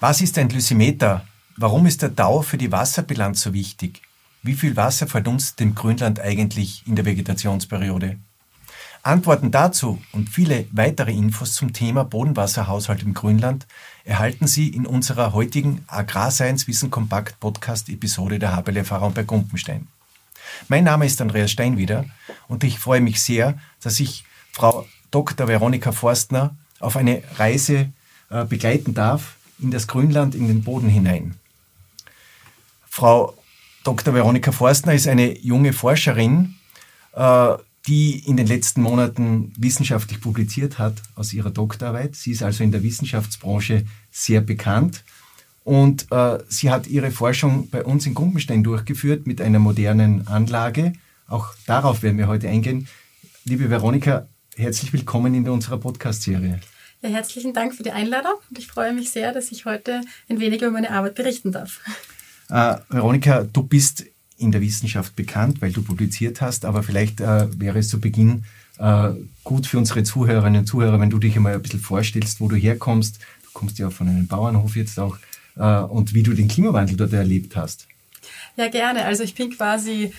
Was ist ein Lysimeter? Warum ist der Dau für die Wasserbilanz so wichtig? Wie viel Wasser verdunstet im Grünland eigentlich in der Vegetationsperiode? Antworten dazu und viele weitere Infos zum Thema Bodenwasserhaushalt im Grünland erhalten Sie in unserer heutigen Agrarscience Wissen Kompakt Podcast Episode der HBL-Erfahrung bei Gumpenstein. Mein Name ist Andreas Steinwieder und ich freue mich sehr, dass ich Frau Dr. Veronika Forstner auf eine Reise äh, begleiten darf, in das Grünland, in den Boden hinein. Frau Dr. Veronika Forstner ist eine junge Forscherin, äh, die in den letzten Monaten wissenschaftlich publiziert hat aus ihrer Doktorarbeit. Sie ist also in der Wissenschaftsbranche sehr bekannt. Und äh, sie hat ihre Forschung bei uns in Gumpenstein durchgeführt mit einer modernen Anlage. Auch darauf werden wir heute eingehen. Liebe Veronika, herzlich willkommen in unserer Podcast-Serie. Ja, herzlichen Dank für die Einladung und ich freue mich sehr, dass ich heute ein wenig über meine Arbeit berichten darf. Äh, Veronika, du bist in der Wissenschaft bekannt, weil du publiziert hast, aber vielleicht äh, wäre es zu Beginn äh, gut für unsere Zuhörerinnen und Zuhörer, wenn du dich einmal ein bisschen vorstellst, wo du herkommst. Du kommst ja von einem Bauernhof jetzt auch äh, und wie du den Klimawandel dort erlebt hast. Ja, gerne. Also ich bin quasi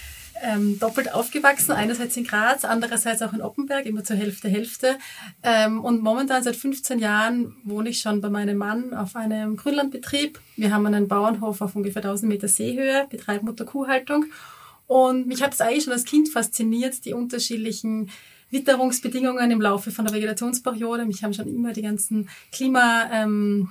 ähm, doppelt aufgewachsen, einerseits in Graz, andererseits auch in Oppenberg, immer zur Hälfte, Hälfte. Ähm, und momentan seit 15 Jahren wohne ich schon bei meinem Mann auf einem Grünlandbetrieb. Wir haben einen Bauernhof auf ungefähr 1000 Meter Seehöhe, betreiben Mutterkuhhaltung. Und mich hat es eigentlich schon als Kind fasziniert, die unterschiedlichen Witterungsbedingungen im Laufe von der Vegetationsperiode. Mich haben schon immer die ganzen Klima, ähm,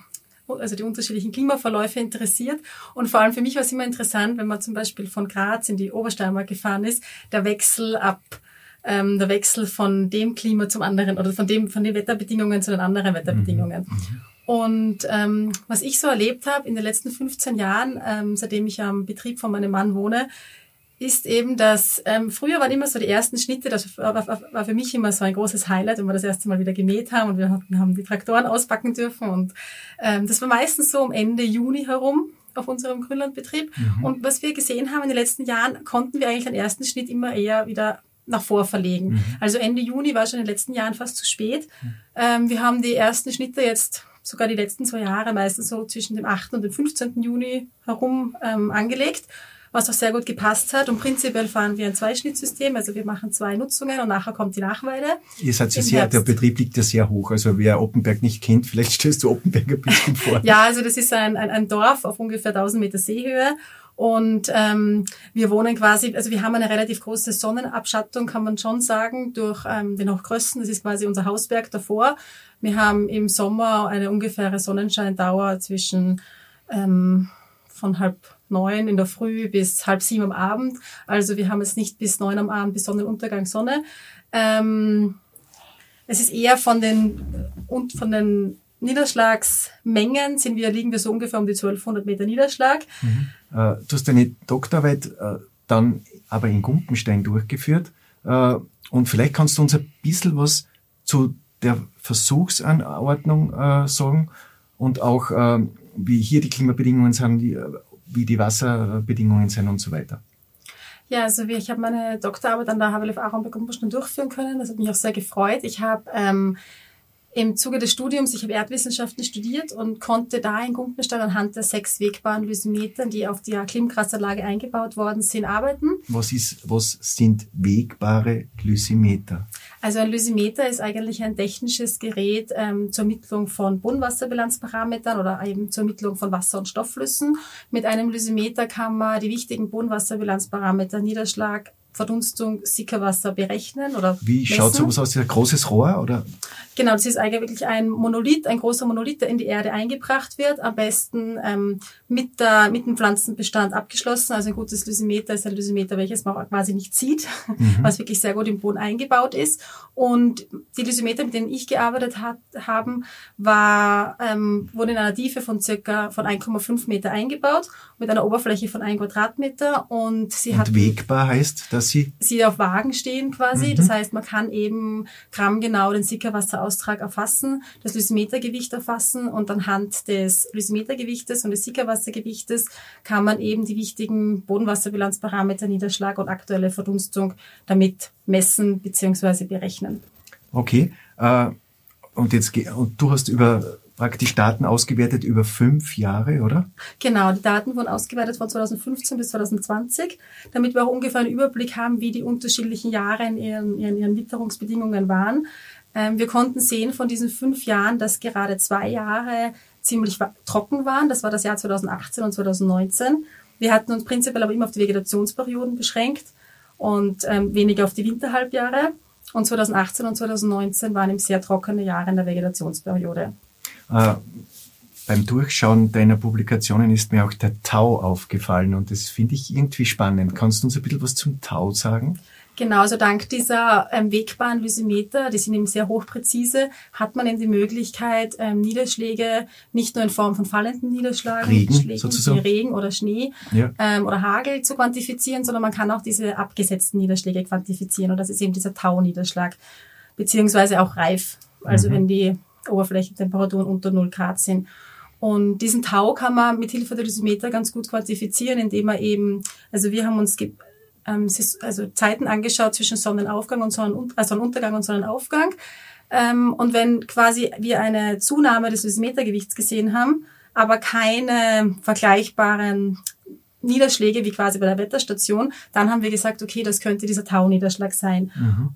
also die unterschiedlichen Klimaverläufe interessiert. Und vor allem für mich war es immer interessant, wenn man zum Beispiel von Graz in die Obersteiermark gefahren ist, der Wechsel ab ähm, der Wechsel von dem Klima zum anderen oder von dem von den Wetterbedingungen zu den anderen Wetterbedingungen. Mhm. mhm. Und ähm, was ich so erlebt habe in den letzten 15 Jahren, ähm, seitdem ich am Betrieb von meinem Mann wohne, ist eben, dass ähm, früher waren immer so die ersten Schnitte, das war, war, war für mich immer so ein großes Highlight, wenn wir das erste Mal wieder gemäht haben und wir, wir haben die Traktoren auspacken dürfen und ähm, das war meistens so um Ende Juni herum auf unserem Grünlandbetrieb mhm. und was wir gesehen haben in den letzten Jahren, konnten wir eigentlich den ersten Schnitt immer eher wieder nach vor verlegen. Mhm. Also Ende Juni war schon in den letzten Jahren fast zu spät. Mhm. Ähm, wir haben die ersten Schnitte jetzt sogar die letzten zwei Jahre meistens so zwischen dem 8. und dem 15. Juni herum ähm, angelegt was auch sehr gut gepasst hat. Und prinzipiell fahren wir ein Zweischnittsystem, also wir machen zwei Nutzungen und nachher kommt die Nachweide. Ihr seid ja sehr, der Betrieb liegt ja sehr hoch. Also wer Oppenberg nicht kennt, vielleicht stellst du Oppenberg ein bisschen vor. ja, also das ist ein, ein, ein Dorf auf ungefähr 1000 Meter Seehöhe. Und ähm, wir wohnen quasi, also wir haben eine relativ große Sonnenabschattung, kann man schon sagen, durch ähm, den Hochkrösten. Das ist quasi unser Hausberg davor. Wir haben im Sommer eine ungefähre Sonnenscheindauer zwischen ähm, von halb neun in der Früh bis halb sieben am Abend. Also wir haben es nicht bis neun am Abend bis Sonnenuntergang Sonne. Ähm, es ist eher von den und von den Niederschlagsmengen sind wir, liegen wir so ungefähr um die 1200 Meter Niederschlag. Mhm. Äh, du hast deine Doktorarbeit äh, dann aber in Gumpenstein durchgeführt. Äh, und vielleicht kannst du uns ein bisschen was zu der Versuchsanordnung äh, sagen und auch, äh, wie hier die Klimabedingungen sind, wie, wie die Wasserbedingungen sind und so weiter. Ja, also ich habe meine Doktorarbeit an der HWLF Aaron Gumpenstein durchführen können. Das hat mich auch sehr gefreut. Ich habe ähm, im Zuge des Studiums, ich habe Erdwissenschaften studiert und konnte da in Gumpenstein anhand der sechs wegbaren Lysimetern, die auf der Klimkraftanlage eingebaut worden sind, arbeiten. Was, ist, was sind wegbare Lysimeter? Also ein Lysimeter ist eigentlich ein technisches Gerät ähm, zur Ermittlung von Bodenwasserbilanzparametern oder eben zur Ermittlung von Wasser- und Stoffflüssen. Mit einem Lysimeter kann man die wichtigen Bodenwasserbilanzparameter Niederschlag, Verdunstung, Sickerwasser berechnen oder Wie schaut sowas aus? Ein großes Rohr oder? Genau, das ist eigentlich wirklich ein Monolith, ein großer Monolith, der in die Erde eingebracht wird. Am besten ähm, mit, der, mit dem Pflanzenbestand abgeschlossen. Also ein gutes Lysimeter ist ein Lysimeter, welches man quasi nicht sieht, mhm. was wirklich sehr gut im Boden eingebaut ist. Und die Lysimeter, mit denen ich gearbeitet hat, haben, war, ähm, wurden in einer Tiefe von circa von 1,5 Meter eingebaut, mit einer Oberfläche von 1 Quadratmeter. Und sie hat wegbar heißt, dass dass sie sie auf Wagen stehen quasi. Mhm. Das heißt, man kann eben grammgenau den Sickerwasseraustrag erfassen, das Lysimetergewicht erfassen und anhand des Lysimetergewichtes und des Sickerwassergewichtes kann man eben die wichtigen Bodenwasserbilanzparameter, Niederschlag und aktuelle Verdunstung damit messen bzw. berechnen. Okay. Äh, und jetzt und du hast über praktisch Daten ausgewertet über fünf Jahre, oder? Genau, die Daten wurden ausgewertet von 2015 bis 2020, damit wir auch ungefähr einen Überblick haben, wie die unterschiedlichen Jahre in ihren, ihren, ihren Witterungsbedingungen waren. Ähm, wir konnten sehen von diesen fünf Jahren, dass gerade zwei Jahre ziemlich trocken waren. Das war das Jahr 2018 und 2019. Wir hatten uns prinzipiell aber immer auf die Vegetationsperioden beschränkt und ähm, weniger auf die Winterhalbjahre. Und 2018 und 2019 waren eben sehr trockene Jahre in der Vegetationsperiode. Äh, beim Durchschauen deiner Publikationen ist mir auch der Tau aufgefallen und das finde ich irgendwie spannend. Kannst du uns ein bisschen was zum Tau sagen? Genau, also dank dieser ähm, wegbaren Lysimeter, die sind eben sehr hochpräzise, hat man eben die Möglichkeit, ähm, Niederschläge nicht nur in Form von fallenden Niederschlagen, Regen, Schlägen, sozusagen. wie Regen oder Schnee Ja. ähm, oder Hagel zu quantifizieren, sondern man kann auch diese abgesetzten Niederschläge quantifizieren und das ist eben dieser Tau-Niederschlag, beziehungsweise auch Reif, also Mhm. wenn die Oberflächentemperaturen unter 0 Grad sind. Und diesen Tau kann man mit Hilfe der Lysimeter ganz gut quantifizieren, indem man eben, also wir haben uns ähm, also Zeiten angeschaut zwischen Sonnenaufgang und Sonnen, äh, Sonnenuntergang und Sonnenaufgang. Ähm, und wenn quasi wir eine Zunahme des Lysimetergewichts gesehen haben, aber keine vergleichbaren Niederschläge wie quasi bei der Wetterstation, dann haben wir gesagt, okay, das könnte dieser Tauniederschlag sein.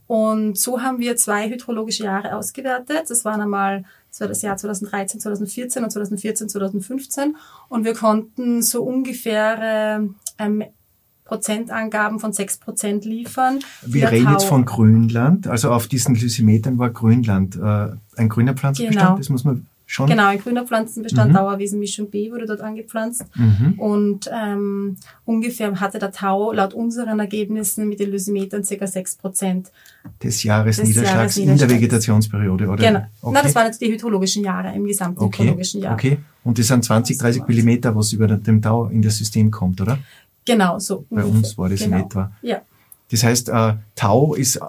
Und so haben wir zwei hydrologische Jahre ausgewertet. Das waren einmal, das war das Jahr 2013, 2014 und 2014, 2015. Und wir konnten so ungefähr ähm, Prozentangaben von sechs Prozent liefern. Wir reden jetzt Tau- von Grünland, also auf diesen Lysimetern war Grünland äh, ein grüner Pflanzenbestand, Genau. das muss man schon. Genau, ein grüner Pflanzenbestand, Mhm. Dauerwiesenmischung B wurde dort angepflanzt. Mhm. Und ähm, ungefähr hatte der Tau laut unseren Ergebnissen mit den Lysimetern ca. 6 Prozent. Des Jahresniederschlags Des in der. Vegetationsperiode, oder? Genau. Okay. Na, das waren jetzt die hydrologischen Jahre im gesamten okay. hydrologischen Jahr. okay. Und das sind 20, 30 Millimeter, was über dem Tau in das System kommt, oder? Genau, so. Bei ungefähr. uns war das genau. in etwa. Ja. Das heißt, äh, Tau ist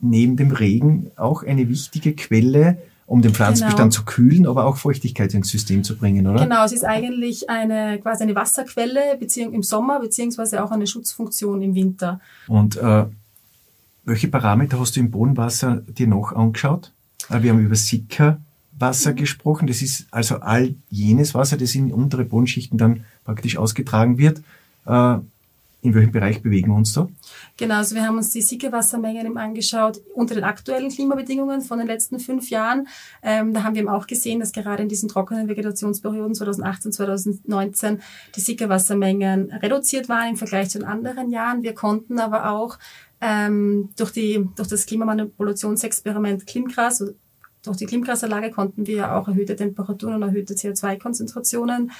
neben dem Regen auch eine wichtige Quelle, um den Pflanzenbestand Genau. zu kühlen, aber auch Feuchtigkeit ins System zu bringen, oder? Genau, es ist eigentlich eine quasi eine Wasserquelle im Sommer beziehungsweise auch eine Schutzfunktion im Winter. Und äh, welche Parameter hast du im Bodenwasser dir noch angeschaut? Äh, wir haben über Sickerwasser Mhm. gesprochen. Das ist also all jenes Wasser, das in untere Bodenschichten dann praktisch ausgetragen wird. Äh, in welchem Bereich bewegen wir uns da? Genau, also wir haben uns die Sickerwassermengen angeschaut unter den aktuellen Klimabedingungen von den letzten fünf Jahren. Ähm, da haben wir eben auch gesehen, dass gerade in diesen trockenen Vegetationsperioden 2018, 2019 die Sickerwassermengen reduziert waren im Vergleich zu den anderen Jahren. Wir konnten aber auch ähm, durch, die, durch das Klimamanipulationsexperiment Klimgras, also durch die Klimgrasanlage konnten wir auch erhöhte Temperaturen und erhöhte CO2-Konzentrationen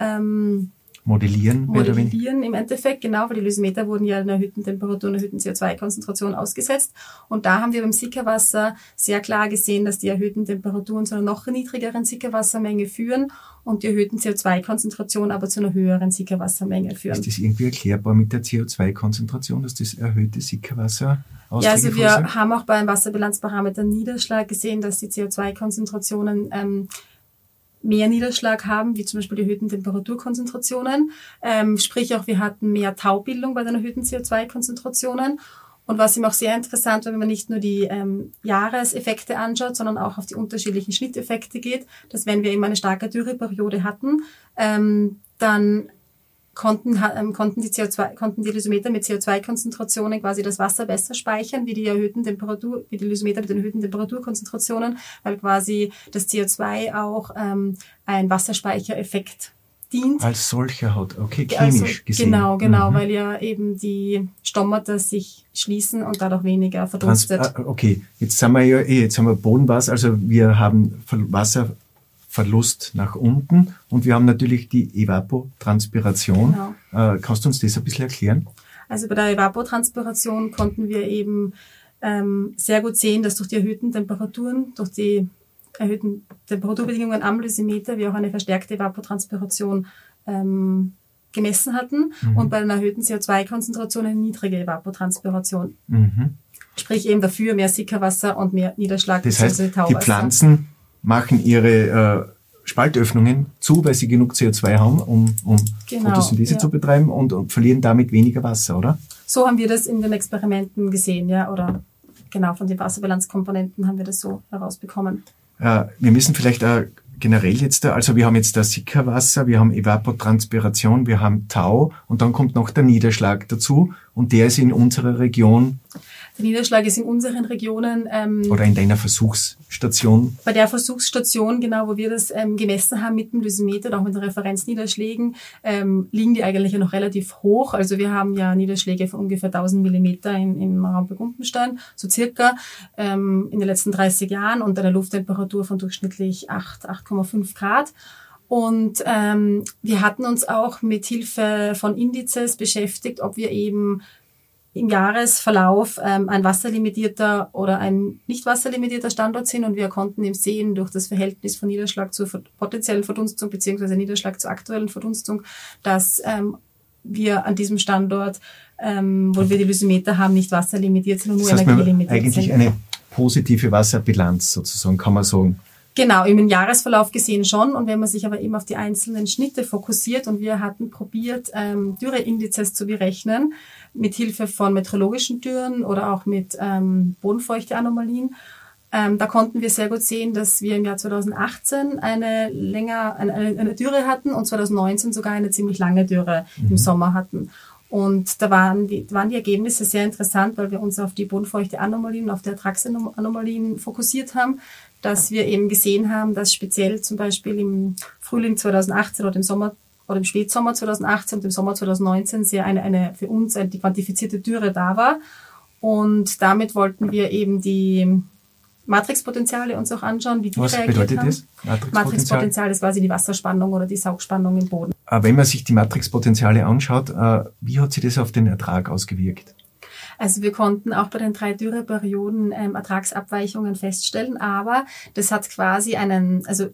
ähm, Modellieren, mehr oder weniger? modellieren im Endeffekt, genau, weil die Lysimeter wurden ja einer erhöhten Temperatur und erhöhten CO2-Konzentration ausgesetzt. Und da haben wir beim Sickerwasser sehr klar gesehen, dass die erhöhten Temperaturen zu einer noch niedrigeren Sickerwassermenge führen und die erhöhten CO2-Konzentration aber zu einer höheren Sickerwassermenge führen. Ist das irgendwie erklärbar mit der CO2-Konzentration, dass das erhöhte Sickerwasser Ja, also wir haben auch beim Wasserbilanzparameter Niederschlag gesehen, dass die CO2-Konzentrationen ähm, mehr Niederschlag haben, wie zum Beispiel die erhöhten Temperaturkonzentrationen. Ähm, sprich auch, wir hatten mehr Taubildung bei den erhöhten CO2-Konzentrationen. Und was ihm auch sehr interessant wenn man nicht nur die ähm, Jahreseffekte anschaut, sondern auch auf die unterschiedlichen Schnitteffekte geht, dass wenn wir eben eine starke Dürreperiode hatten, ähm, dann konnten, ähm, konnten die CO2, konnten die Lysometer mit CO2-Konzentrationen quasi das Wasser besser speichern, wie die erhöhten Temperatur, wie die Lysometer mit den erhöhten Temperaturkonzentrationen, weil quasi das CO2 auch ähm, ein Wasserspeichereffekt dient. Als solcher hat, okay, Also, chemisch gesehen. Genau, genau, Mhm. weil ja eben die Stomata sich schließen und dadurch weniger Trans verdunstet. ah, okay, jetzt sind wir ja eh, jetzt haben wir Bodenwasser, also wir haben Ver- Wasserverlust nach unten und wir haben natürlich die Evapotranspiration. Genau. Äh, kannst du uns das ein bisschen erklären? Also bei der Evapotranspiration konnten wir eben ähm, sehr gut sehen, dass durch die erhöhten Temperaturen, durch die erhöhten Temperaturbedingungen am Lysimeter wir auch eine verstärkte Evapotranspiration ähm, gemessen hatten Mhm. und bei einer erhöhten CO2-Konzentration eine niedrige Evapotranspiration. Mhm. Sprich eben dafür mehr Sickerwasser und mehr Niederschlag Das heißt, die. Pflanzen machen ihre äh, Spaltöffnungen zu, weil sie genug CO2 haben, um, um Genau, Photosynthese ja. zu betreiben und, und verlieren damit weniger Wasser, oder? So haben wir das in den Experimenten gesehen, ja, oder genau von den Wasserbilanzkomponenten haben wir das so herausbekommen. Äh, wir müssen vielleicht äh, generell jetzt, da, also wir haben jetzt das Sickerwasser, wir haben Evapotranspiration, wir haben Tau und dann kommt noch der Niederschlag dazu und der ist in unserer Region Niederschlag ist in unseren Regionen ähm, oder in deiner Versuchsstation bei der Versuchsstation, genau, wo wir das ähm, gemessen haben mit dem Lysimeter und auch mit den Referenzniederschlägen, ähm, liegen die eigentlich ja noch relativ hoch. Also wir haben ja Niederschläge von ungefähr 1000 Millimeter in, in Raumburg-Umpenstein, so circa ähm, in den letzten 30 Jahren und eine Lufttemperatur von durchschnittlich 8, 8,5 Grad. Und ähm, wir hatten uns auch mit Hilfe von Indizes beschäftigt, ob wir eben im Jahresverlauf ähm, ein wasserlimitierter oder ein nicht wasserlimitierter Standort sind und wir konnten eben sehen durch das Verhältnis von Niederschlag zur potenziellen Verdunstung beziehungsweise Niederschlag zur aktuellen Verdunstung, dass ähm, wir an diesem Standort, ähm, wo wir die Lysimeter haben, nicht wasserlimitiert sind und nur Das heißt, energielimitiert eigentlich sind. eine positive Wasserbilanz sozusagen, kann man sagen. Genau, im Jahresverlauf gesehen schon. Und wenn man sich aber eben auf die einzelnen Schnitte fokussiert und wir hatten probiert, ähm, Dürreindizes zu berechnen, mit Hilfe von meteorologischen Dürren oder auch mit ähm, Bodenfeuchteanomalien, ähm, da konnten wir sehr gut sehen, dass wir im Jahr 2018 eine länger eine, eine Dürre hatten und 2019 sogar eine ziemlich lange Dürre im Sommer hatten. Und da waren die, waren die Ergebnisse sehr interessant, weil wir uns auf die Bodenfeuchte-Anomalien, auf die Ertragsanomalien fokussiert haben, dass wir eben gesehen haben, dass speziell zum Beispiel im Frühling 2018 oder im Sommer oder im Spätsommer 2018 und im Sommer 2019 sehr eine, eine für uns eine, die quantifizierte Dürre da war. Und damit wollten wir eben die Matrixpotenziale uns auch anschauen, wie die Was reagiert bedeutet haben. das? Matrixpotenzial? Matrixpotenzial ist quasi die Wasserspannung oder die Saugspannung im Boden. Äh, Wenn man sich die Matrixpotenziale anschaut, äh, wie hat sich das auf den Ertrag ausgewirkt? Also wir konnten auch bei den drei Dürreperioden ähm, Ertragsabweichungen feststellen, aber das hat quasi einen, also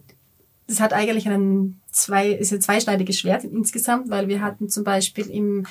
das hat eigentlich einen zwei, ist ein zweischneidiges Schwert insgesamt, weil wir hatten zum Beispiel im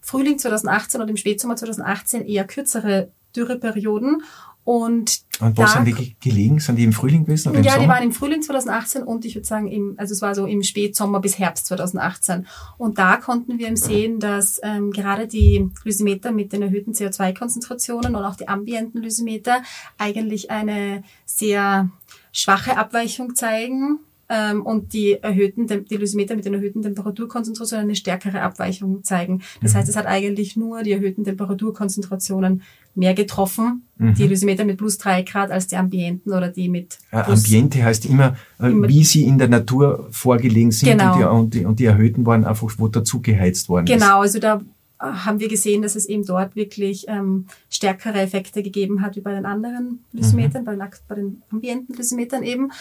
Frühling 2018 oder im Spätsommer 2018 eher kürzere Dürreperioden und Und wo da- sind die ge- gelegen? Sind die im Frühling gewesen oder im ja, die Sommer? waren im Frühling 2018 und ich würde sagen, im, also es war so im Spätsommer bis Herbst 2018. Und da konnten wir eben sehen, dass ähm, gerade die Lysimeter mit den erhöhten CO2-Konzentrationen und auch die ambienten Lysimeter eigentlich eine sehr schwache Abweichung zeigen. Ähm, und die erhöhten, die Lysimeter mit den erhöhten Temperaturkonzentrationen eine stärkere Abweichung zeigen. Das heißt, es hat eigentlich nur die erhöhten Temperaturkonzentrationen mehr getroffen, die Lysimeter mit plus drei Grad als die Ambienten oder die mit Äh, Ambiente heißt immer, äh, Immer- wie sie in der Natur vorgelegen sind Genau. und, die, und, die, und die erhöhten waren einfach, wo dazu geheizt worden ist. Genau, also da haben wir gesehen, dass es eben dort wirklich ähm, stärkere Effekte gegeben hat wie bei den anderen Lysimetern, bei, den, ak- bei den ambienten Lysimetern eben.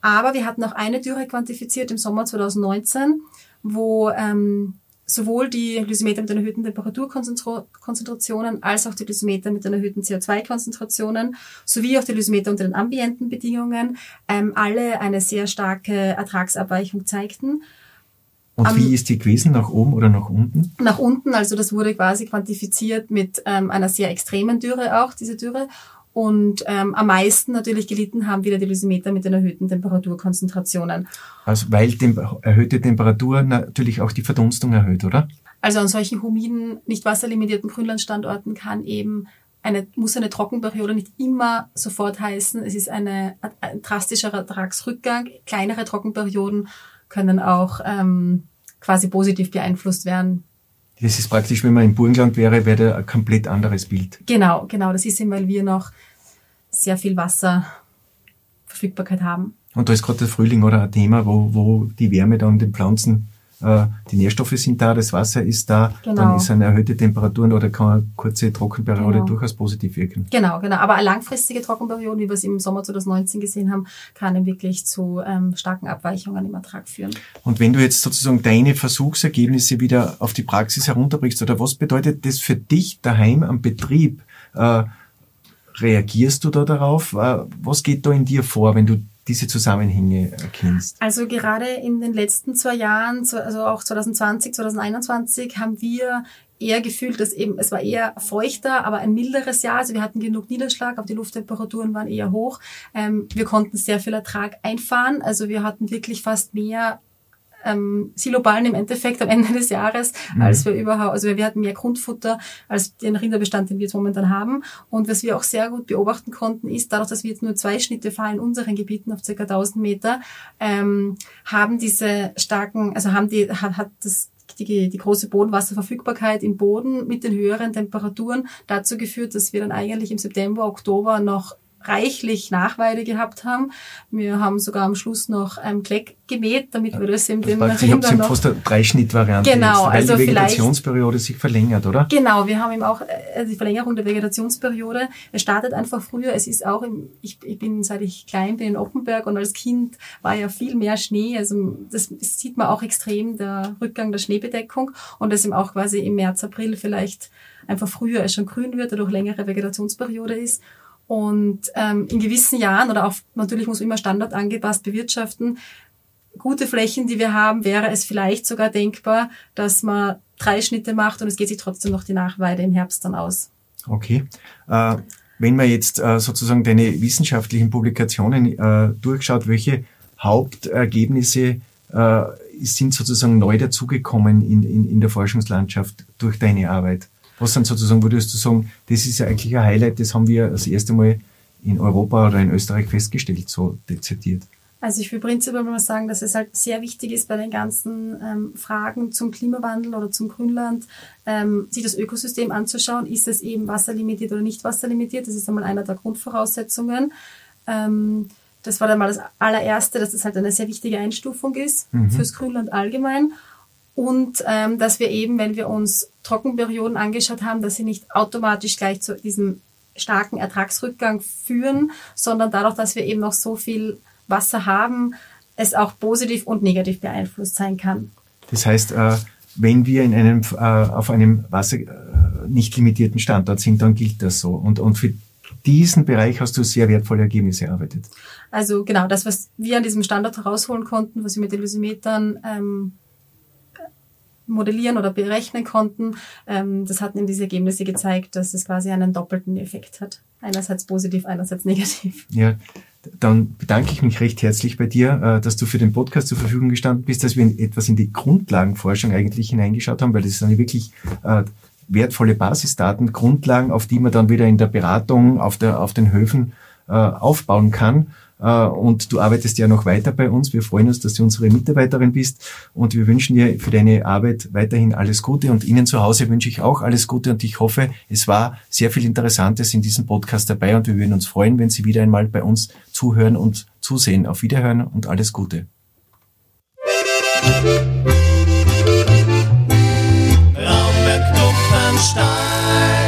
Aber wir hatten auch eine Dürre quantifiziert im Sommer 2019, wo ähm, sowohl die Lysimeter mit den erhöhten Temperaturkonzentrationen als auch die Lysimeter mit den erhöhten CO2-Konzentrationen sowie auch die Lysimeter unter den ambienten Bedingungen ähm, alle eine sehr starke Ertragsabweichung zeigten. Und wie ist die gewesen? Nach oben oder nach unten? nach unten. Also das wurde quasi quantifiziert mit ähm, einer sehr extremen Dürre auch, diese Dürre. Und ähm, am meisten natürlich gelitten haben wieder die Lysimeter mit den erhöhten Temperaturkonzentrationen. Also weil Tem erhöhte Temperatur natürlich auch die Verdunstung erhöht, oder? Also an solchen humiden, nicht wasserlimitierten Grünlandstandorten kann eben eine, muss eine Trockenperiode nicht immer sofort heißen. Es ist eine, ein drastischer Ertragsrückgang. Kleinere Trockenperioden können auch ähm, quasi positiv beeinflusst werden Das ist praktisch, wenn man im Burgenland wäre, wäre der ein komplett anderes Bild. Genau, genau. Das ist eben, weil wir noch sehr viel Wasserverfügbarkeit haben. Und da ist gerade der Frühling oder ein Thema, wo, wo die Wärme da in den Pflanzen, äh, die Nährstoffe sind da, das Wasser ist da, Genau. dann ist eine erhöhte Temperaturen oder kann eine kurze Trockenperiode Genau. durchaus positiv wirken. Genau, genau. Aber eine langfristige Trockenperiode, wie wir es im Sommer 2019 gesehen haben, kann eben wirklich zu ähm, starken Abweichungen im Ertrag führen. Und wenn du jetzt sozusagen deine Versuchsergebnisse wieder auf die Praxis herunterbrichst, oder was bedeutet das für dich daheim am Betrieb? Äh, reagierst du da darauf? Äh, was geht da in dir vor, wenn du diese Zusammenhänge erkennst? Also gerade in den letzten zwei Jahren, also auch 2020, 2021, haben wir eher gefühlt, dass eben, es war eher feuchter, aber ein milderes Jahr. Also wir hatten genug Niederschlag, aber die Lufttemperaturen waren eher hoch. Ähm, wir konnten sehr viel Ertrag einfahren. Also wir hatten wirklich fast mehr ähm, Siloballen im Endeffekt am Ende des Jahres, mhm. als wir überhaupt, also wir hatten mehr Grundfutter als den Rinderbestand, den wir jetzt momentan haben. Und was wir auch sehr gut beobachten konnten, ist, dadurch, dass wir jetzt nur zwei Schnitte fahren in unseren Gebieten auf ca. 1000 Meter, ähm, haben diese starken, also haben die, hat, hat das die, die große Bodenwasserverfügbarkeit im Boden mit den höheren Temperaturen dazu geführt, dass wir dann eigentlich im September, Oktober noch reichlich Nachweide gehabt haben. Wir haben sogar am Schluss noch ein Kleck gemäht, damit wir das in den also Rindern noch... fast eine Dreischnittvariante genau, jetzt, weil also die Vegetationsperiode sich verlängert, oder? Genau, wir haben eben auch äh, die Verlängerung der Vegetationsperiode. Es startet einfach früher. Es ist auch, im, ich, ich bin, seit ich klein bin, in Oppenberg und als Kind war ja viel mehr Schnee. Also das, das sieht man auch extrem, der Rückgang der Schneebedeckung und das eben auch quasi im März, April vielleicht einfach früher es schon grün wird, dadurch längere Vegetationsperiode ist. Und ähm, in gewissen Jahren oder auch natürlich muss man immer standardangepasst bewirtschaften. Gute Flächen, die wir haben, wäre es vielleicht sogar denkbar, dass man drei Schnitte macht und es geht sich trotzdem noch die Nachweide im Herbst dann aus. Okay. Äh, wenn man jetzt äh, sozusagen deine wissenschaftlichen Publikationen äh, durchschaut, welche Hauptergebnisse äh, sind sozusagen neu dazugekommen in, in, in der Forschungslandschaft durch deine Arbeit? Was sind sozusagen, würdest du sagen, das ist ja eigentlich ein Highlight, das haben wir das erste Mal in Europa oder in Österreich festgestellt, so dezidiert? Also ich will prinzipiell mal sagen, dass es halt sehr wichtig ist bei den ganzen ähm, Fragen zum Klimawandel oder zum Grünland, ähm, sich das Ökosystem anzuschauen. Ist es eben wasserlimitiert oder nicht wasserlimitiert? Das ist einmal einer der Grundvoraussetzungen. Ähm, das war dann mal das allererste, dass das halt eine sehr wichtige Einstufung ist mhm. fürs Grünland allgemein. Und ähm, dass wir eben, wenn wir uns Trockenperioden angeschaut haben, dass sie nicht automatisch gleich zu diesem starken Ertragsrückgang führen, sondern dadurch, dass wir eben noch so viel Wasser haben, es auch positiv und negativ beeinflusst sein kann. Das heißt, äh, wenn wir in einem, äh, auf einem Wasser äh, nicht limitierten Standort sind, dann gilt das so. Und, und für diesen Bereich hast du sehr wertvolle Ergebnisse erarbeitet. Also genau, das, was wir an diesem Standort herausholen konnten, was wir mit den Lysimetern ähm, modellieren oder berechnen konnten. Ähm, das hatten eben diese Ergebnisse gezeigt, dass es quasi einen doppelten Effekt hat. Einerseits positiv, einerseits negativ. Ja, dann bedanke ich mich recht herzlich bei dir, äh, dass du für den Podcast zur Verfügung gestanden bist, dass wir etwas in die Grundlagenforschung eigentlich hineingeschaut haben, weil das sind wirklich äh, wertvolle Basisdaten, Grundlagen, auf die man dann wieder in der Beratung auf, der, auf den Höfen äh, aufbauen kann. Äh, und du arbeitest ja noch weiter bei uns. Wir freuen uns, dass du unsere Mitarbeiterin bist und wir wünschen dir für deine Arbeit weiterhin alles Gute und Ihnen zu Hause wünsche ich auch alles Gute und ich hoffe, es war sehr viel Interessantes in diesem Podcast dabei und wir würden uns freuen, wenn Sie wieder einmal bei uns zuhören und zusehen. Auf Wiederhören und alles Gute. Raumberg Duppenstein